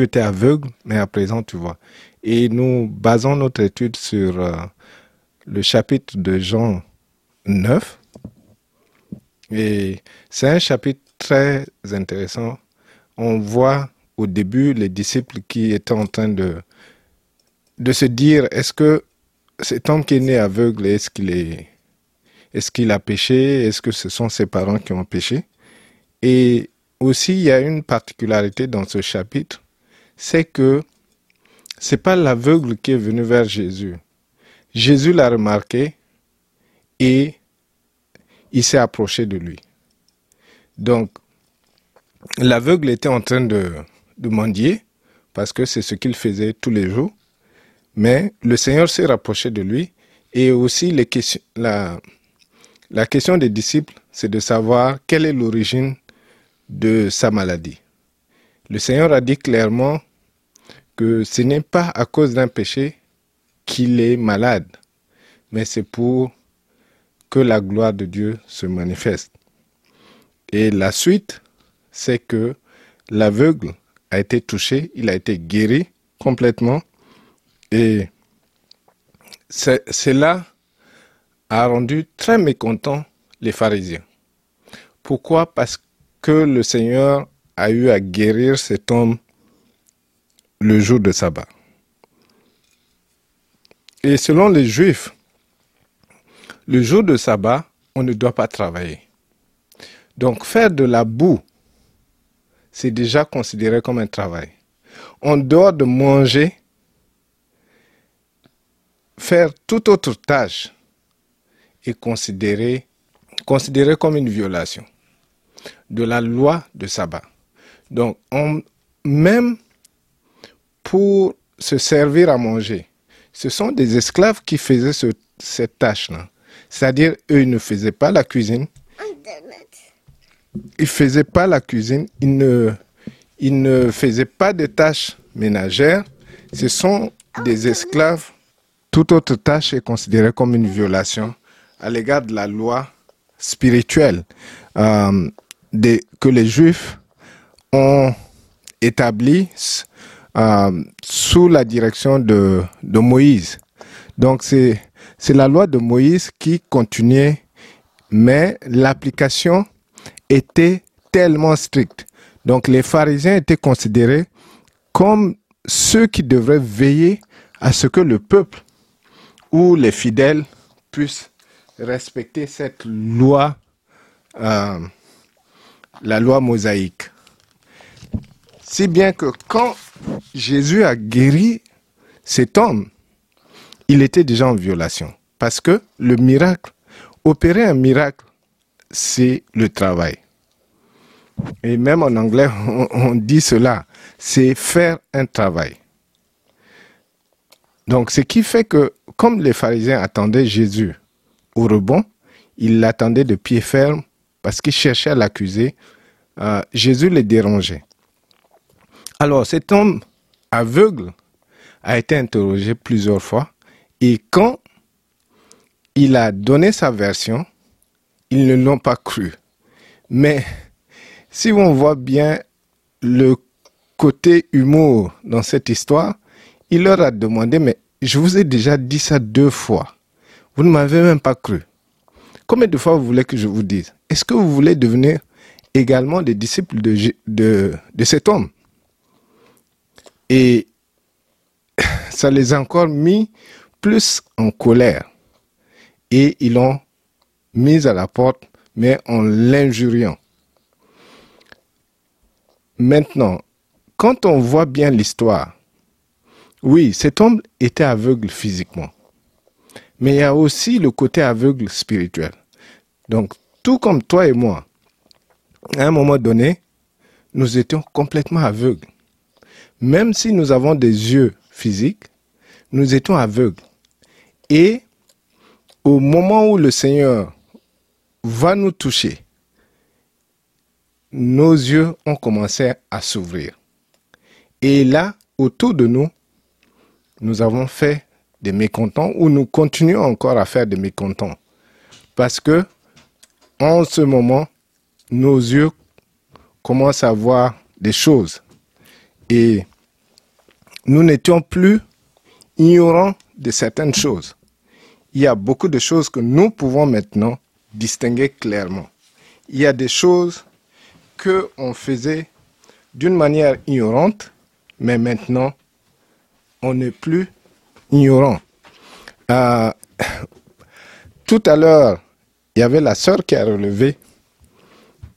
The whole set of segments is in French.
tu étais aveugle, mais à présent tu vois. Et nous basons notre étude sur euh, le chapitre de Jean 9. Et c'est un chapitre très intéressant. On voit au début les disciples qui étaient en train de, de se dire, est-ce que cet homme qui est né aveugle, est-ce qu'il est, est-ce qu'il a péché? Est-ce que ce sont ses parents qui ont péché? Et aussi, il y a une particularité dans ce chapitre, c'est que c'est pas l'aveugle qui est venu vers Jésus. Jésus l'a remarqué et il s'est approché de lui. Donc, l'aveugle était en train de, mendier parce que c'est ce qu'il faisait tous les jours. Mais le Seigneur s'est rapproché de lui et aussi la question des disciples, c'est de savoir quelle est l'origine de sa maladie. Le Seigneur a dit clairement ce n'est pas à cause d'un péché qu'il est malade, mais c'est pour que la gloire de Dieu se manifeste. Et la suite, c'est que l'aveugle a été touché, il a été guéri complètement. Et cela a rendu très mécontent les pharisiens. Pourquoi? Parce que le Seigneur a eu à guérir cet homme le jour de sabbat. Et selon les Juifs, le jour de sabbat, on ne doit pas travailler. Donc faire de la boue, c'est déjà considéré comme un travail. En dehors de manger, faire toute autre tâche est considéré, considéré comme une violation de la loi de sabbat. Donc, même pour se servir à manger, ce sont des esclaves qui faisaient cette tâche-là. C'est-à-dire, eux, ils ne faisaient pas la cuisine. Ils ne faisaient pas la cuisine. Ils ne, ils ne faisaient pas de tâches ménagères. Ce sont des esclaves. Toute autre tâche est considérée comme une violation à l'égard de la loi spirituelle euh, que les Juifs ont établie euh, sous la direction de, Moïse. Donc c'est c'est la loi de Moïse qui continuait, mais l'application était tellement stricte. Donc les pharisiens étaient considérés comme ceux qui devraient veiller à ce que le peuple ou les fidèles puissent respecter cette loi, euh, la loi mosaïque. Si bien que quand Jésus a guéri cet homme, il était déjà en violation. Parce que le miracle, opérer un miracle, c'est le travail. Et même en anglais, on, dit cela, c'est faire un travail. Donc, ce qui fait que, comme les pharisiens attendaient Jésus au rebond, ils l'attendaient de pied ferme parce qu'ils cherchaient à l'accuser. Euh, Jésus les dérangeait. Alors, cet homme aveugle a été interrogé plusieurs fois et quand il a donné sa version, ils ne l'ont pas cru. Mais si on voit bien le côté humour dans cette histoire, il leur a demandé, mais je vous ai déjà dit ça deux fois. Vous ne m'avez même pas cru. Combien de fois vous voulez que je vous dise? Est-ce que vous voulez devenir également des disciples de, de, de cet homme? Et ça les a encore mis plus en colère. Et ils l'ont mis à la porte, mais en l'injuriant. Maintenant, quand on voit bien l'histoire, oui, cet homme était aveugle physiquement. Mais il y a aussi le côté aveugle spirituel. Donc, tout comme toi et moi, à un moment donné, nous étions complètement aveugles. Même si nous avons des yeux physiques, nous étions aveugles. Et au moment où le Seigneur va nous toucher, nos yeux ont commencé à s'ouvrir. Et là, autour de nous, nous avons fait des mécontents ou nous continuons encore à faire des mécontents. Parce que, en ce moment, nos yeux commencent à voir des choses. Et nous n'étions plus ignorants de certaines choses. Il y a beaucoup de choses que nous pouvons maintenant distinguer clairement. Il y a des choses que on faisait d'une manière ignorante, mais maintenant, on n'est plus ignorant. Euh, tout à l'heure, il y avait la sœur qui a relevé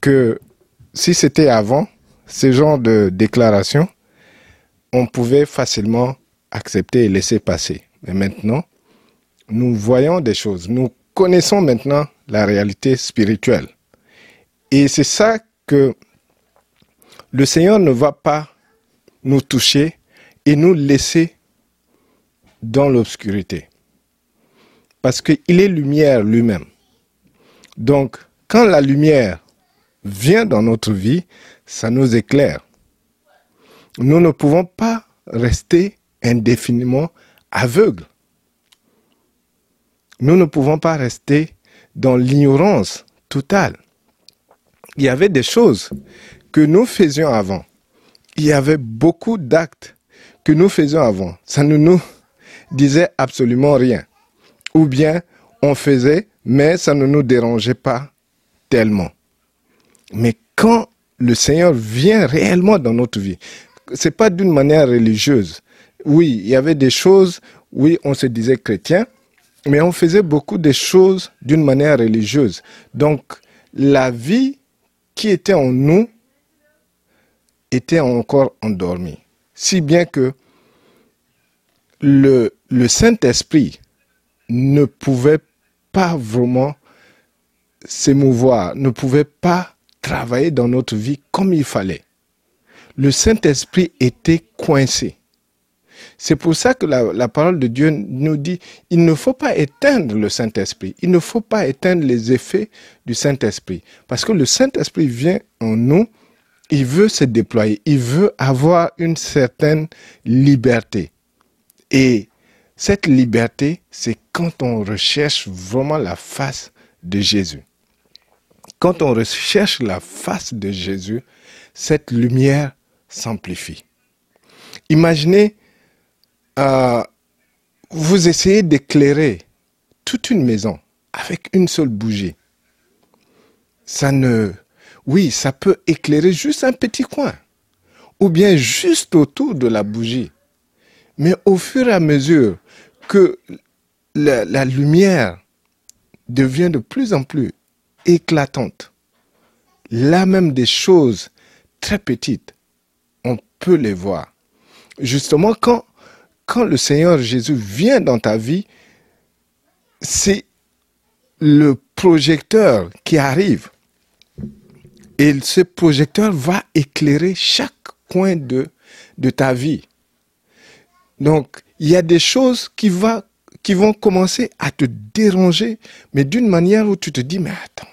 que si c'était avant, ce genre de déclaration, on pouvait facilement accepter et laisser passer. Mais maintenant, nous voyons des choses. Nous connaissons maintenant la réalité spirituelle. Et c'est ça que le Seigneur ne va pas nous toucher et nous laisser dans l'obscurité. Parce qu'il est lumière lui-même. Donc, quand la lumière vient dans notre vie, ça nous éclaire. Nous ne pouvons pas rester indéfiniment aveugles. Nous ne pouvons pas rester dans l'ignorance totale. Il y avait des choses que nous faisions avant. Il y avait beaucoup d'actes que nous faisions avant. Ça ne nous disait absolument rien. Ou bien on faisait, mais ça ne nous dérangeait pas tellement. Mais quand le Seigneur vient réellement dans notre vie, c'est pas d'une manière religieuse. Oui, il y avait des choses, oui, on se disait chrétien, mais on faisait beaucoup de choses d'une manière religieuse. Donc, la vie qui était en nous était encore endormie. Si bien que le, le Saint-Esprit ne pouvait pas vraiment s'émouvoir, ne pouvait pas travailler dans notre vie comme il fallait. Le Saint-Esprit était coincé. C'est pour ça que la, parole de Dieu nous dit, il ne faut pas éteindre le Saint-Esprit, il ne faut pas éteindre les effets du Saint-Esprit. Parce que le Saint-Esprit vient en nous, il veut se déployer, il veut avoir une certaine liberté. Et cette liberté, c'est quand on recherche vraiment la face de Jésus. Quand on recherche la face de Jésus, cette lumière s'amplifie. Imaginez euh, vous essayez d'éclairer toute une maison avec une seule bougie. Ça ne... Oui, ça peut éclairer juste un petit coin, ou bien juste autour de la bougie. Mais au fur et à mesure que la, lumière devient de plus en plus éclatante, là même des choses très petites, peut les voir. Justement, quand quand le Seigneur Jésus vient dans ta vie, c'est le projecteur qui arrive. Et ce projecteur va éclairer chaque coin de, de ta vie. Donc, il y a des choses qui, va, qui vont commencer à te déranger, mais d'une manière où tu te dis, mais attends,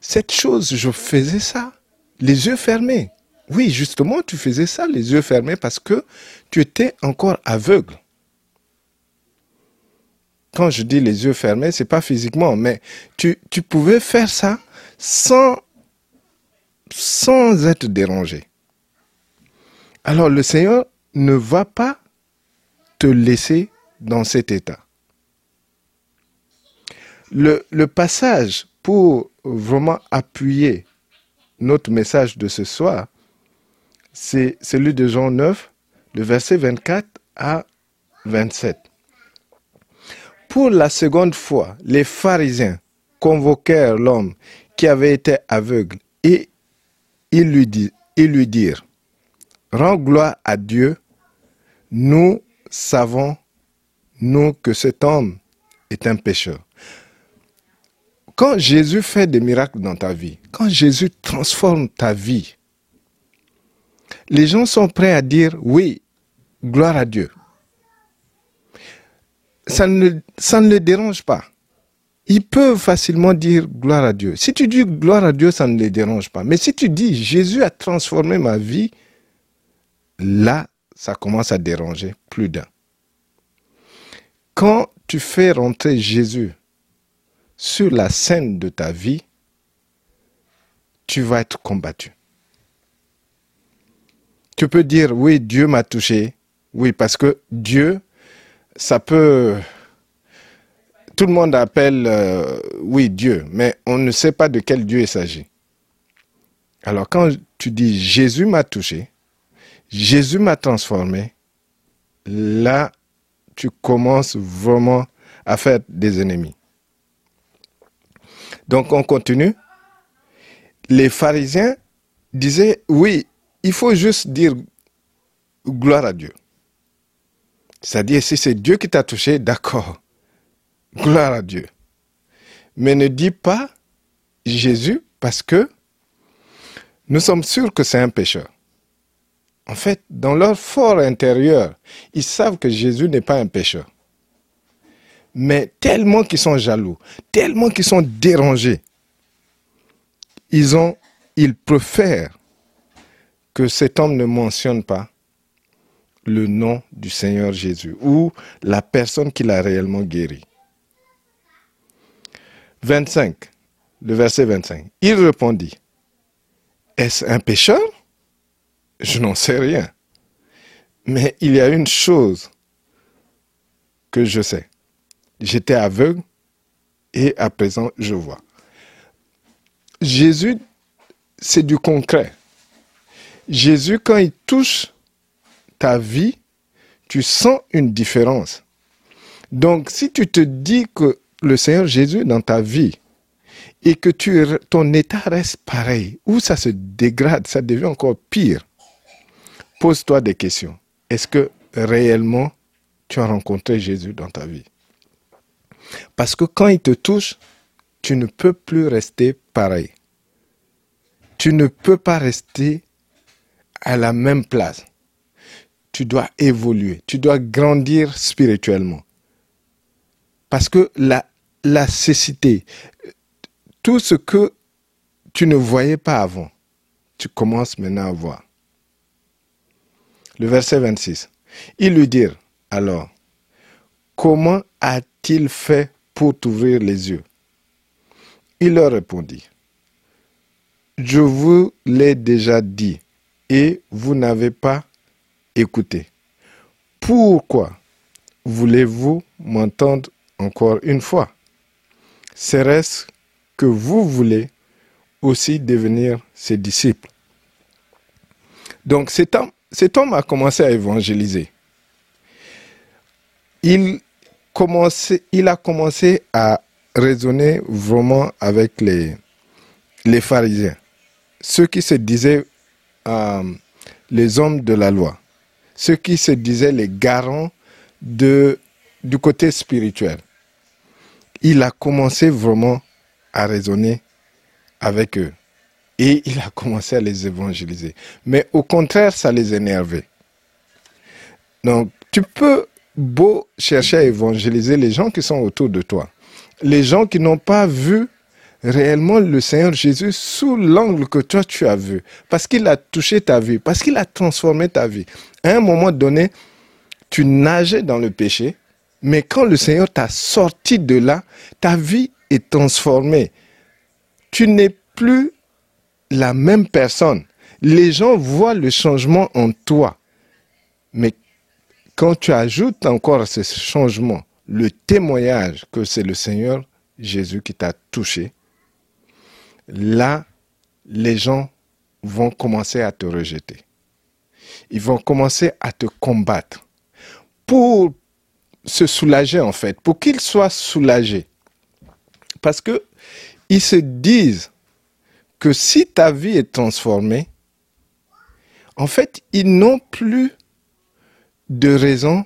cette chose, je faisais ça, les yeux fermés. Oui, justement, tu faisais ça les yeux fermés parce que tu étais encore aveugle. Quand je dis les yeux fermés, c'est pas physiquement, mais tu, pouvais faire ça sans, sans être dérangé. Alors le Seigneur ne va pas te laisser dans cet état. Le, le passage pour vraiment appuyer notre message de ce soir, c'est celui de Jean 9, le verset 24 à 27. Pour la seconde fois, les pharisiens convoquèrent l'homme qui avait été aveugle et ils lui, dirent, Rends gloire à Dieu, nous savons, nous, que cet homme est un pécheur. Quand Jésus fait des miracles dans ta vie, quand Jésus transforme ta vie, les gens sont prêts à dire oui, gloire à Dieu. Ça ne, les dérange pas. Ils peuvent facilement dire gloire à Dieu. Si tu dis gloire à Dieu, ça ne les dérange pas. Mais si tu dis Jésus a transformé ma vie, là, ça commence à déranger plus d'un. Quand tu fais rentrer Jésus sur la scène de ta vie, tu vas être combattu. Tu peux dire, oui, Dieu m'a touché, Oui, parce que Dieu, ça peut... Tout le monde appelle, euh, oui, Dieu, mais on ne sait pas de quel Dieu il s'agit. Alors quand tu dis Jésus m'a touché, Jésus m'a transformé, là, tu commences vraiment à faire des ennemis. Donc on continue. Les pharisiens disaient, oui, il faut juste dire gloire à Dieu. C'est-à-dire, si c'est Dieu qui t'a touché, d'accord, gloire à Dieu. Mais ne dis pas Jésus parce que nous sommes sûrs que c'est un pécheur. En fait, dans leur fort intérieur, ils savent que Jésus n'est pas un pécheur. Mais tellement qu'ils sont jaloux, tellement qu'ils sont dérangés, ils ont, ils préfèrent que cet homme ne mentionne pas le nom du Seigneur Jésus ou la personne qui l'a réellement guéri. 25, le verset 25. Il répondit, est-ce un pécheur? Je n'en sais rien. Mais il y a une chose que je sais. J'étais aveugle et à présent je vois. Jésus, c'est du concret. Jésus, quand il touche ta vie, tu sens une différence. Donc, si tu te dis que le Seigneur Jésus dans ta vie et que tu, ton état reste pareil, ou ça se dégrade, ça devient encore pire, pose-toi des questions. Est-ce que réellement tu as rencontré Jésus dans ta vie? Parce que quand il te touche, tu ne peux plus rester pareil. Tu ne peux pas rester à la même place. Tu dois évoluer, tu dois grandir spirituellement. Parce que la, cécité, tout ce que tu ne voyais pas avant, tu commences maintenant à voir. Le verset 26. Ils lui dirent alors, comment a-t-il fait pour t'ouvrir les yeux? Il leur répondit, je vous l'ai déjà dit et vous n'avez pas écouté. Pourquoi voulez-vous m'entendre encore une fois? Serait-ce que vous voulez aussi devenir ses disciples? Donc cet homme, cet homme a commencé à évangéliser. Il, a commencé à raisonner vraiment avec les, les pharisiens, ceux qui se disaient les hommes de la loi, ceux qui se disaient les garants du côté spirituel. Il a commencé vraiment à raisonner avec eux. Et il a commencé à les évangéliser. Mais au contraire, ça les énervait. Donc, tu peux beau chercher à évangéliser les gens qui sont autour de toi. Les gens qui n'ont pas vu réellement le Seigneur Jésus sous l'angle que toi tu as vu. Parce qu'il a touché ta vie, parce qu'il a transformé ta vie. À un moment donné, tu nageais dans le péché, mais quand le Seigneur t'a sorti de là, ta vie est transformée. Tu n'es plus la même personne. Les gens voient le changement en toi. Mais quand tu ajoutes encore à ce changement le témoignage que c'est le Seigneur Jésus qui t'a touché, là, les gens vont commencer à te rejeter. Ils vont commencer à te combattre pour se soulager en fait, pour qu'ils soient soulagés. Parce que ils se disent que si ta vie est transformée, en fait, ils n'ont plus de raison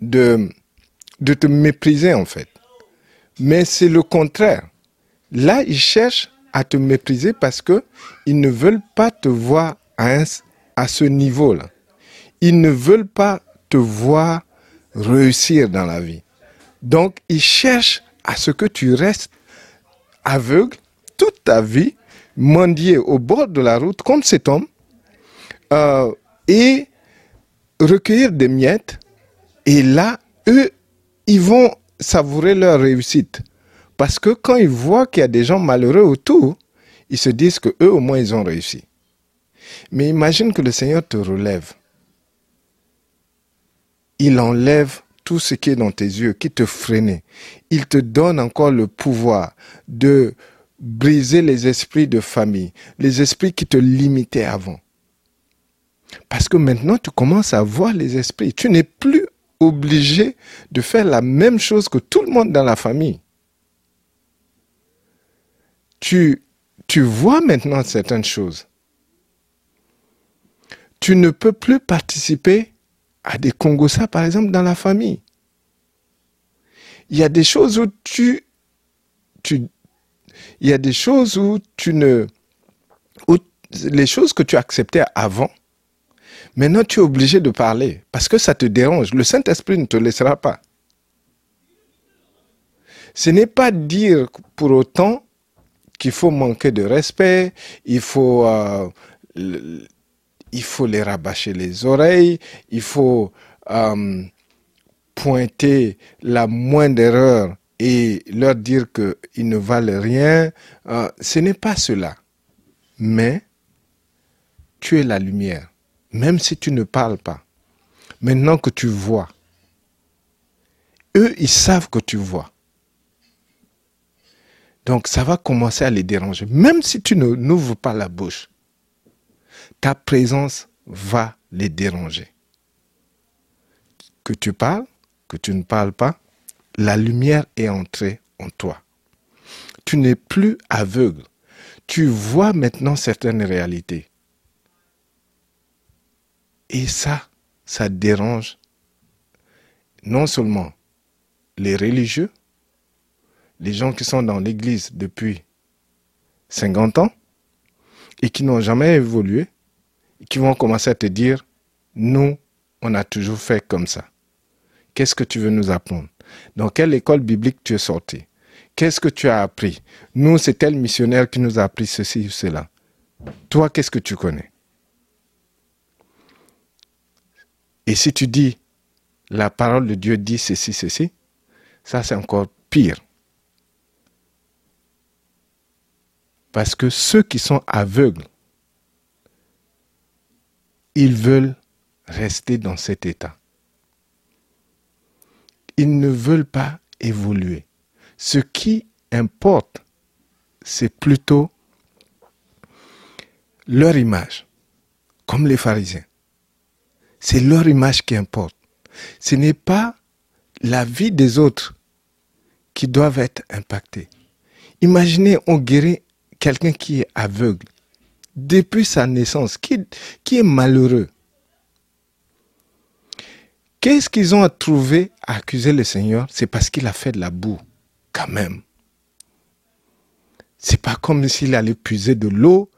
de, de te mépriser en fait. Mais c'est le contraire. Là, ils cherchent à te mépriser parce que ils ne veulent pas te voir à, ce niveau-là. Ils ne veulent pas te voir réussir dans la vie. Donc, ils cherchent à ce que tu restes aveugle toute ta vie, mendier au bord de la route comme cet homme, euh, et recueillir des miettes. Et là, eux, ils vont savourer leur réussite. Parce que quand ils voient qu'il y a des gens malheureux autour, ils se disent que eux au moins ils ont réussi. Mais imagine que le Seigneur te relève. il enlève tout ce qui est dans tes yeux, qui te freinait. Il te donne encore le pouvoir de briser les esprits de famille, les esprits qui te limitaient avant. Parce que maintenant, tu commences à voir les esprits. Tu n'es plus obligé de faire la même chose que tout le monde dans la famille. Tu, tu vois maintenant certaines choses. Tu ne peux plus participer à des Congossas, par exemple, dans la famille. Il y a des choses où tu, tu il y a des choses où tu ne, où les choses que tu acceptais avant, maintenant tu es obligé de parler parce que ça te dérange. Le Saint-Esprit ne te laissera pas. Ce n'est pas dire pour autant qu'il faut manquer de respect, il faut, euh, il faut les rabâcher les oreilles, il faut euh, pointer la moindre erreur et leur dire qu'ils ne valent rien. Euh, ce n'est pas cela. Mais tu es la lumière, même si tu ne parles pas. Maintenant que tu vois, eux, ils savent que tu vois. Donc ça va commencer à les déranger. Même si tu n'ouvres pas la bouche, ta présence va les déranger. Que tu parles, que tu ne parles pas, la lumière est entrée en toi. Tu n'es plus aveugle. Tu vois maintenant certaines réalités. Et ça, ça dérange non seulement les religieux, les gens qui sont dans l'Église depuis 50 ans et qui n'ont jamais évolué, qui vont commencer à te dire, nous, on a toujours fait comme ça. Qu'est-ce que tu veux nous apprendre? Dans quelle école biblique tu es sorti? Qu'est-ce que tu as appris? Nous, c'est tel missionnaire qui nous a appris ceci ou cela. Toi, qu'est-ce que tu connais? Et si tu dis, la parole de Dieu dit ceci, ceci, ça c'est encore pire. Parce que ceux qui sont aveugles, ils veulent rester dans cet état. Ils ne veulent pas évoluer. Ce qui importe, c'est plutôt leur image, comme les pharisiens. C'est leur image qui importe. Ce n'est pas la vie des autres qui doivent être impactées. Imaginez, on guérit quelqu'un qui est aveugle depuis sa naissance, qui, est malheureux. Qu'est-ce qu'ils ont à trouver à accuser le Seigneur? C'est parce qu'il a fait de la boue, quand même. C'est pas comme s'il allait puiser de l'eau,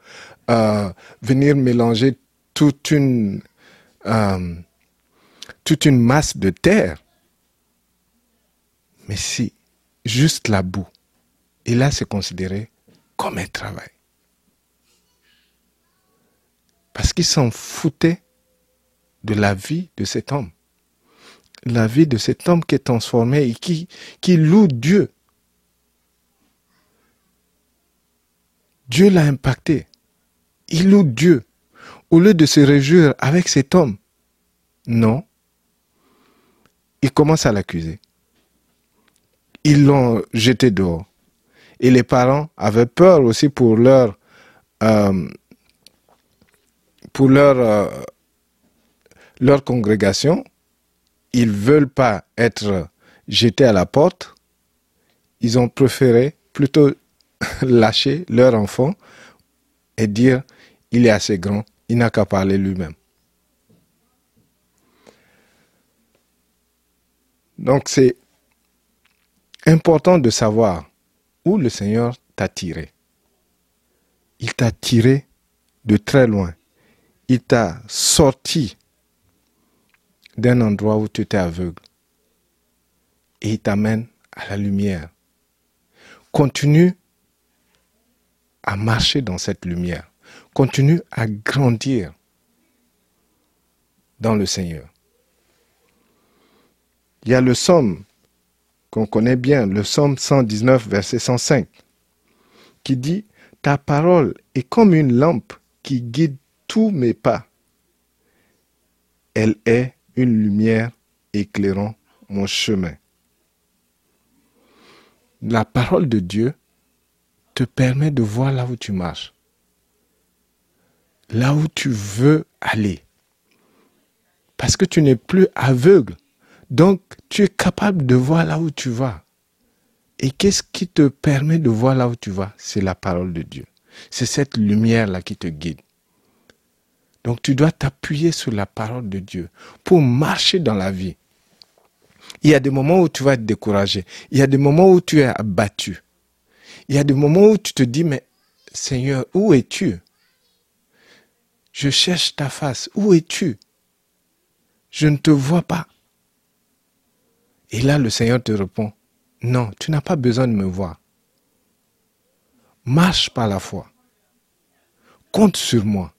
euh, venir mélanger toute une, euh, toute une masse de terre. Mais si, juste la boue. Et là, c'est considéré comme un travail. Parce qu'ils s'en foutaient de la vie de cet homme. La vie de cet homme qui est transformé et qui, qui loue Dieu. Dieu l'a impacté. Il loue Dieu. Au lieu de se réjouir avec cet homme, non. Il commence à l'accuser. Ils l'ont jeté dehors. Et les parents avaient peur aussi pour leur, euh, pour leur, euh, leur congrégation. Ils veulent pas être jetés à la porte. Ils ont préféré plutôt lâcher leur enfant et dire il est assez grand, il n'a qu'à parler lui-même. Donc c'est important de savoir où le Seigneur t'a tiré. Il t'a tiré de très loin. Il t'a sorti d'un endroit où tu étais aveugle. Et il t'amène à la lumière. Continue à marcher dans cette lumière. Continue à grandir dans le Seigneur. Il y a le somme qu'on connaît bien, le psaume 119, verset 105, qui dit Ta parole est comme une lampe qui guide tous mes pas. Elle est une lumière éclairant mon chemin. La parole de Dieu te permet de voir là où tu marches, là où tu veux aller. Parce que tu n'es plus aveugle. Donc, tu es capable de voir là où tu vas. Et qu'est-ce qui te permet de voir là où tu vas? C'est la parole de Dieu. C'est cette lumière-là qui te guide. Donc tu dois t'appuyer sur la parole de Dieu pour marcher dans la vie. Il y a des moments où tu vas être découragé. Il y a des moments où tu es abattu. Il y a des moments où tu te dis, mais Seigneur, où es-tu? Je cherche ta face. Où es-tu? Je ne te vois pas. Et là, le Seigneur te répond, non, tu n'as pas besoin de me voir. Marche par la foi. Compte sur moi.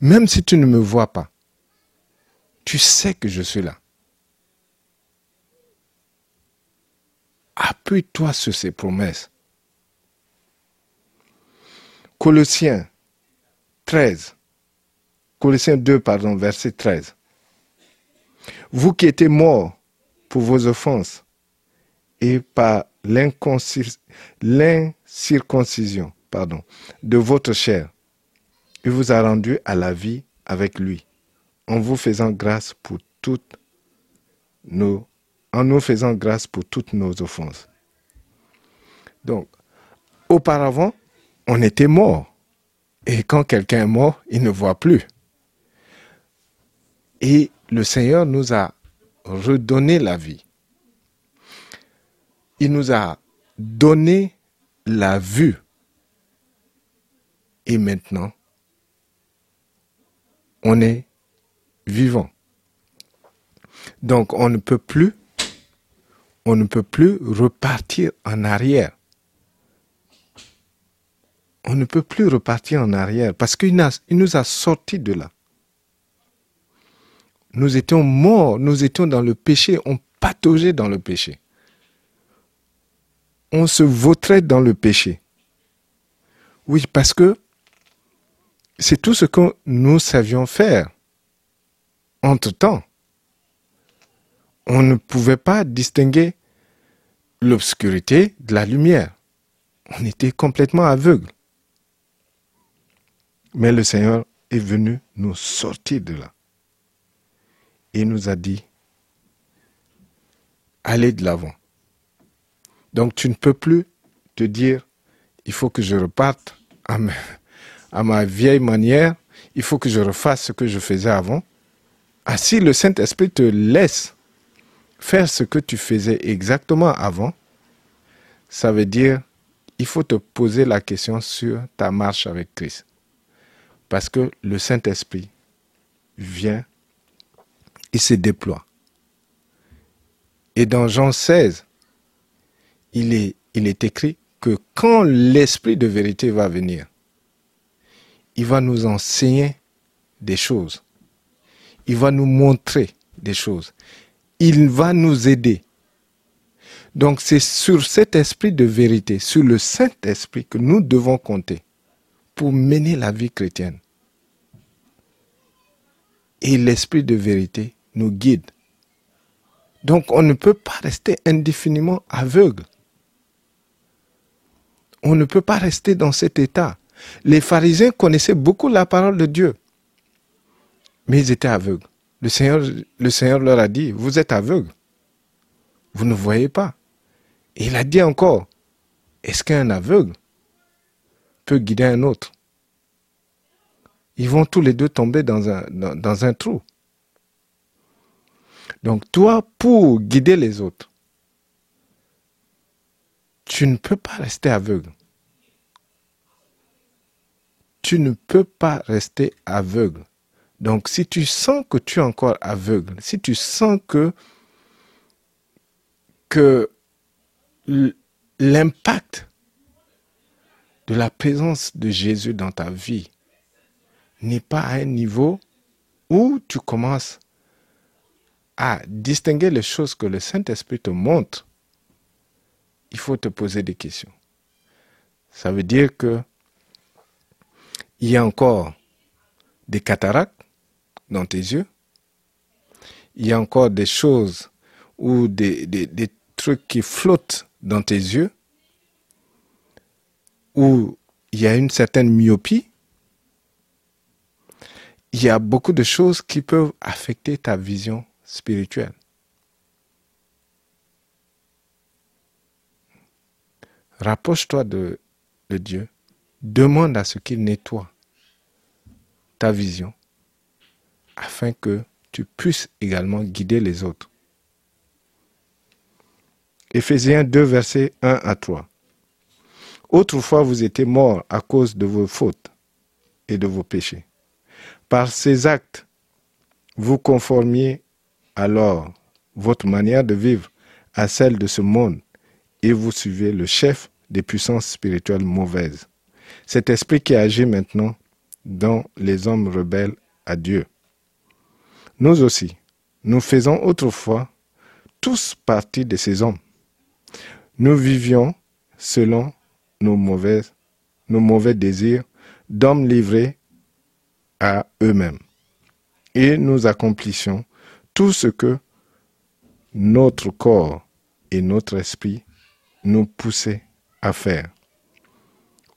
Même si tu ne me vois pas, tu sais que je suis là. Appuie-toi sur ces promesses. Colossiens 13. Colossiens 2, pardon, verset 13. Vous qui étiez morts pour vos offenses et par l'incirconcision de votre chair, il vous a rendu à la vie avec lui, en vous faisant grâce pour toutes nos, en nous faisant grâce pour toutes nos offenses. Donc, auparavant, on était mort. Et quand quelqu'un est mort, il ne voit plus. Et le Seigneur nous a redonné la vie. Il nous a donné la vue. Et maintenant, on est vivant. Donc on ne peut plus, on ne peut plus repartir en arrière. On ne peut plus repartir en arrière parce qu'il nous a sortis de là. Nous étions morts, nous étions dans le péché, on pataugeait dans le péché. On se vautrait dans le péché. Oui, parce que c'est tout ce que nous savions faire. Entre-temps, on ne pouvait pas distinguer l'obscurité de la lumière. On était complètement aveugle. Mais le Seigneur est venu nous sortir de là. Et nous a dit, allez de l'avant. Donc tu ne peux plus te dire, il faut que je reparte à à ma vieille manière, il faut que je refasse ce que je faisais avant. Ah, si le Saint-Esprit te laisse faire ce que tu faisais exactement avant, ça veut dire il faut te poser la question sur ta marche avec Christ. Parce que le Saint-Esprit vient, il se déploie. Et dans Jean 16, il est, il est écrit que quand l'Esprit de vérité va venir, il va nous enseigner des choses. Il va nous montrer des choses. Il va nous aider. Donc c'est sur cet esprit de vérité, sur le Saint-Esprit que nous devons compter pour mener la vie chrétienne. Et l'esprit de vérité nous guide. Donc on ne peut pas rester indéfiniment aveugle. On ne peut pas rester dans cet état. Les pharisiens connaissaient beaucoup la parole de Dieu, mais ils étaient aveugles. Le Seigneur, le Seigneur leur a dit, vous êtes aveugles, vous ne voyez pas. Il a dit encore, est-ce qu'un aveugle peut guider un autre? Ils vont tous les deux tomber dans un trou. Donc toi, pour guider les autres, tu ne peux pas rester aveugle tu ne peux pas rester aveugle. Donc si tu sens que tu es encore aveugle, si tu sens que, que l'impact de la présence de Jésus dans ta vie n'est pas à un niveau où tu commences à distinguer les choses que le Saint-Esprit te montre, il faut te poser des questions. Ça veut dire que il y a encore des cataractes dans tes yeux. il y a encore des choses ou des, des, trucs qui flottent dans tes yeux, ou il y a une certaine myopie, il y a beaucoup de choses qui peuvent affecter ta vision spirituelle. Rapproche-toi de, Dieu. Demande à ce qu'il nettoie ta vision afin que tu puisses également guider les autres. Éphésiens 2, versets 1 à 3. Autrefois, vous étiez morts à cause de vos fautes et de vos péchés. Par ces actes, vous conformiez alors votre manière de vivre à celle de ce monde et vous suivez le chef des puissances spirituelles mauvaises. Cet esprit qui agit maintenant dans les hommes rebelles à Dieu. Nous aussi, nous faisons autrefois tous partie de ces hommes. Nous vivions selon nos, mauvaises, nos mauvais désirs d'hommes livrés à eux-mêmes. Et nous accomplissions tout ce que notre corps et notre esprit nous poussaient à faire.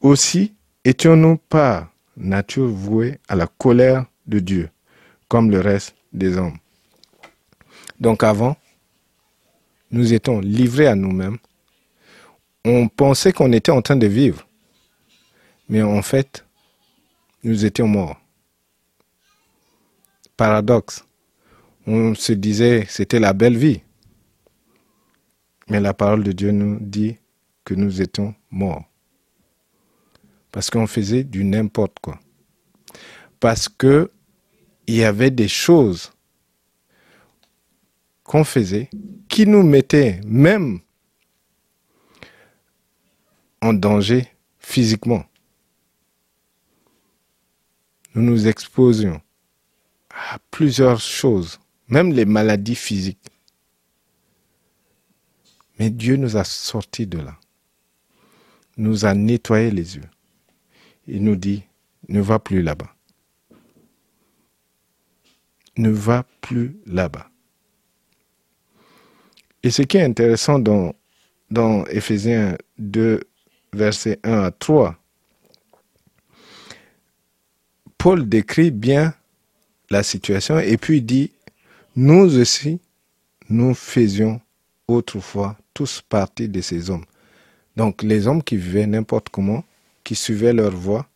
Aussi étions-nous par nature voués à la colère de Dieu, comme le reste des hommes. Donc avant, nous étions livrés à nous-mêmes. On pensait qu'on était en train de vivre, mais en fait, nous étions morts. Paradoxe. On se disait c'était la belle vie. Mais la parole de Dieu nous dit que nous étions morts. Parce qu'on faisait du n'importe quoi. Parce que il y avait des choses qu'on faisait qui nous mettaient même en danger physiquement. Nous nous exposions à plusieurs choses, même les maladies physiques. Mais Dieu nous a sortis de là, nous a nettoyé les yeux. Il nous dit, ne va plus là-bas. Ne va plus là-bas. Et ce qui est intéressant dans, dans Ephésiens 2, versets 1 à 3, Paul décrit bien la situation et puis dit, nous aussi, nous faisions autrefois tous partie de ces hommes. Donc les hommes qui vivaient n'importe comment, qui suivaient leur voie,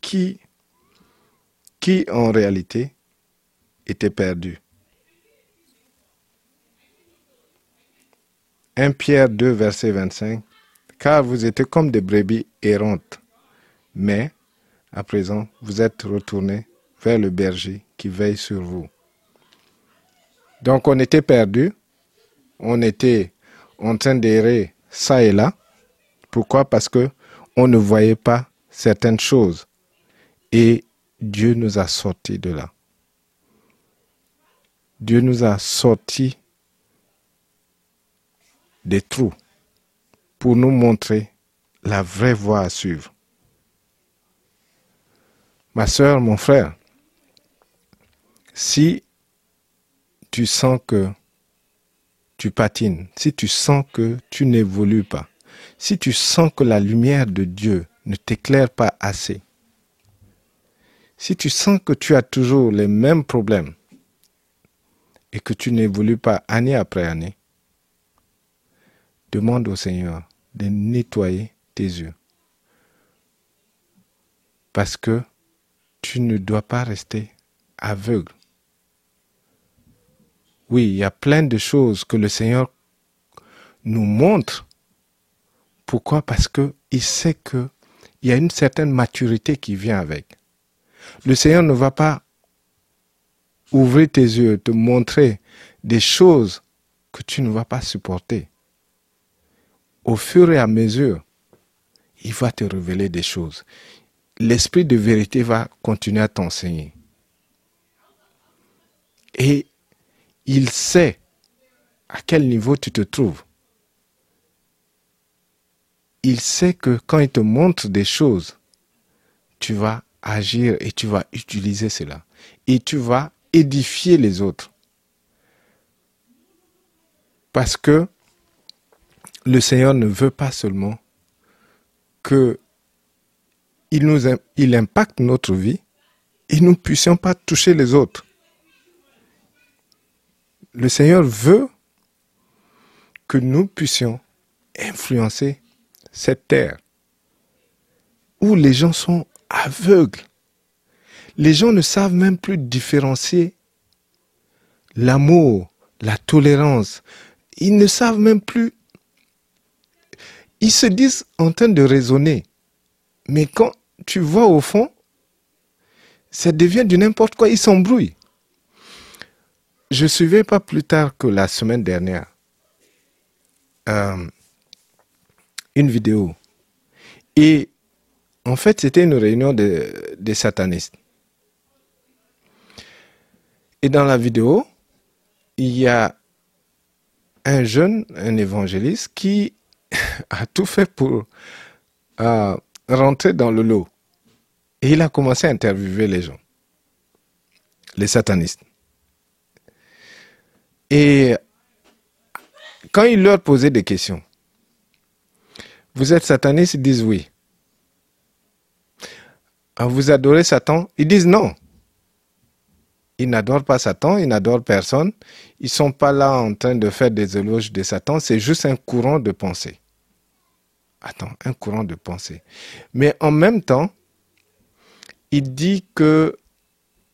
qui, en réalité étaient perdus. 1 Pierre 2, verset 25. Car vous étiez comme des brebis errantes, mais à présent vous êtes retournés vers le berger qui veille sur vous. Donc on était perdus, on était en train d'errer ça et là. Pourquoi? Parce que on ne voyait pas certaines choses. Et Dieu nous a sortis de là. Dieu nous a sortis des trous pour nous montrer la vraie voie à suivre. Ma soeur, mon frère, si tu sens que tu patines, si tu sens que tu n'évolues pas, si tu sens que la lumière de Dieu ne t'éclaire pas assez, si tu sens que tu as toujours les mêmes problèmes et que tu n'évolues pas année après année, demande au Seigneur de nettoyer tes yeux. Parce que tu ne dois pas rester aveugle. Oui, il y a plein de choses que le Seigneur nous montre. Pourquoi? Parce qu'il sait qu'il y a une certaine maturité qui vient avec. Le Seigneur ne va pas ouvrir tes yeux, te montrer des choses que tu ne vas pas supporter au fur et à mesure, il va te révéler des choses. L'esprit de vérité va continuer à t'enseigner. Et il sait à quel niveau tu te trouves. Il sait que quand il te montre des choses, tu vas agir et tu vas utiliser cela. Et tu vas édifier les autres. Parce que le Seigneur ne veut pas seulement que il, nous, impacte notre vie et nous ne puissions pas toucher les autres. Le Seigneur veut que nous puissions influencer cette terre où les gens sont aveugles. Les gens ne savent même plus différencier l'amour, la tolérance. Ils ne savent même plus. Ils se disent en train de raisonner. Mais quand tu vois au fond, ça devient du n'importe quoi. Ils s'embrouillent. Je suivais pas plus tard que la semaine dernière euh, une vidéo. Et en fait, c'était une réunion des satanistes. Et dans la vidéo, il y a un jeune, un évangéliste, qui a tout fait pour euh, rentrer dans le lot. Et il a commencé à interviewer les gens, les satanistes. Et quand il leur posait des questions, vous êtes sataniste Ils disent oui. Ah, vous adorez Satan? Ils disent non. Ils n'adorent pas Satan, ils n'adorent personne. Ils ne sont pas là en train de faire des éloges de Satan, c'est juste un courant de pensée. Attends, un courant de pensée. Mais en même temps,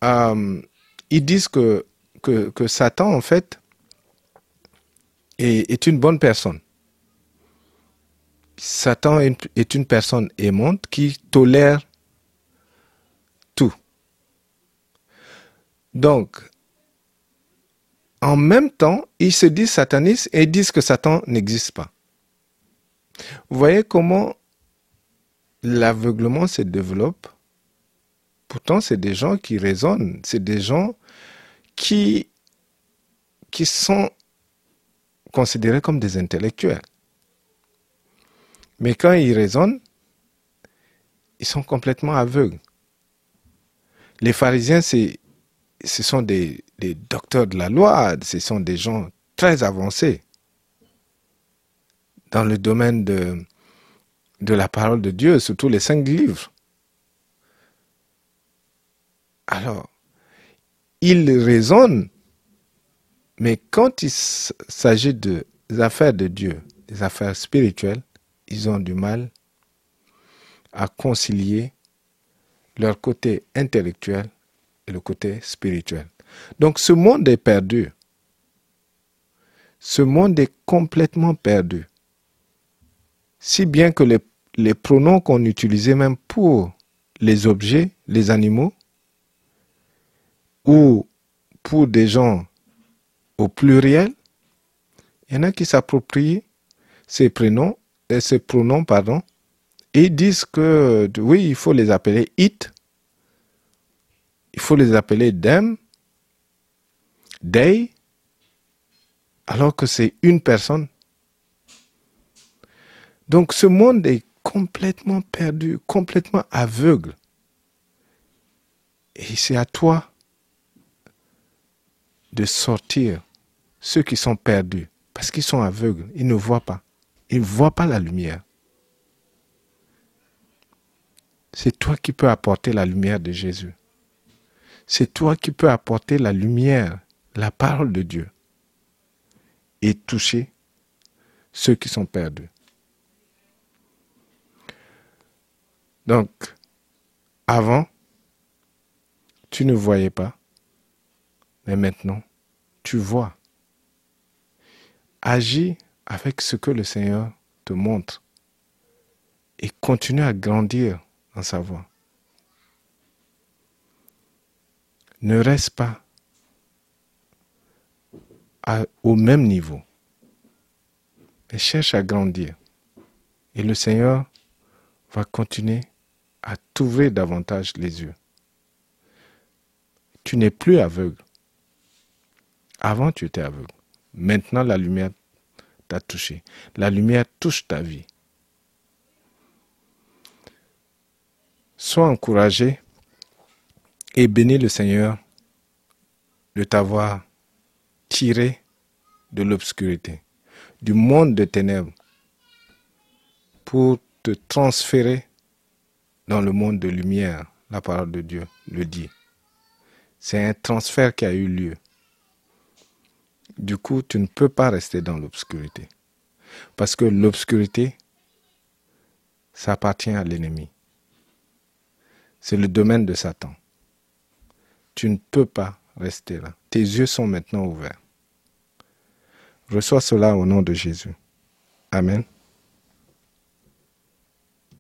euh, ils disent que, que, Satan, en fait, est, une bonne personne. Satan est une personne aimante qui tolère tout. Donc, en même temps, ils se disent satanistes et disent que Satan n'existe pas. Vous voyez comment l'aveuglement se développe Pourtant, c'est des gens qui raisonnent, c'est des gens qui, qui sont considérés comme des intellectuels. Mais quand ils raisonnent, ils sont complètement aveugles. Les pharisiens, ce sont des, des docteurs de la loi, ce sont des gens très avancés dans le domaine de, de la parole de Dieu, surtout les cinq livres. Alors, ils raisonnent, mais quand il s'agit des affaires de Dieu, des affaires spirituelles, ils ont du mal à concilier leur côté intellectuel et le côté spirituel. Donc ce monde est perdu. Ce monde est complètement perdu. Si bien que les, les pronoms qu'on utilisait même pour les objets, les animaux, ou pour des gens au pluriel, il y en a qui s'approprient ces prénoms ces pronoms, pardon, et disent que oui, il faut les appeler it, il faut les appeler them, they, alors que c'est une personne. Donc ce monde est complètement perdu, complètement aveugle. Et c'est à toi de sortir ceux qui sont perdus, parce qu'ils sont aveugles, ils ne voient pas. Il ne voit pas la lumière. C'est toi qui peux apporter la lumière de Jésus. C'est toi qui peux apporter la lumière, la parole de Dieu, et toucher ceux qui sont perdus. Donc, avant, tu ne voyais pas, mais maintenant, tu vois. Agis avec ce que le Seigneur te montre et continue à grandir dans sa voie. Ne reste pas au même niveau, mais cherche à grandir. Et le Seigneur va continuer à t'ouvrir davantage les yeux. Tu n'es plus aveugle. Avant, tu étais aveugle. Maintenant, la lumière t'a touché. La lumière touche ta vie. Sois encouragé et bénis le Seigneur de t'avoir tiré de l'obscurité. du monde de ténèbres pour te transférer dans le monde de lumière, la parole de Dieu le dit. C'est un transfert qui a eu lieu. Du coup, tu ne peux pas rester dans l'obscurité. Parce que l'obscurité, ça appartient à l'ennemi. C'est le domaine de Satan. Tu ne peux pas rester là. Tes yeux sont maintenant ouverts. Reçois cela au nom de Jésus. Amen.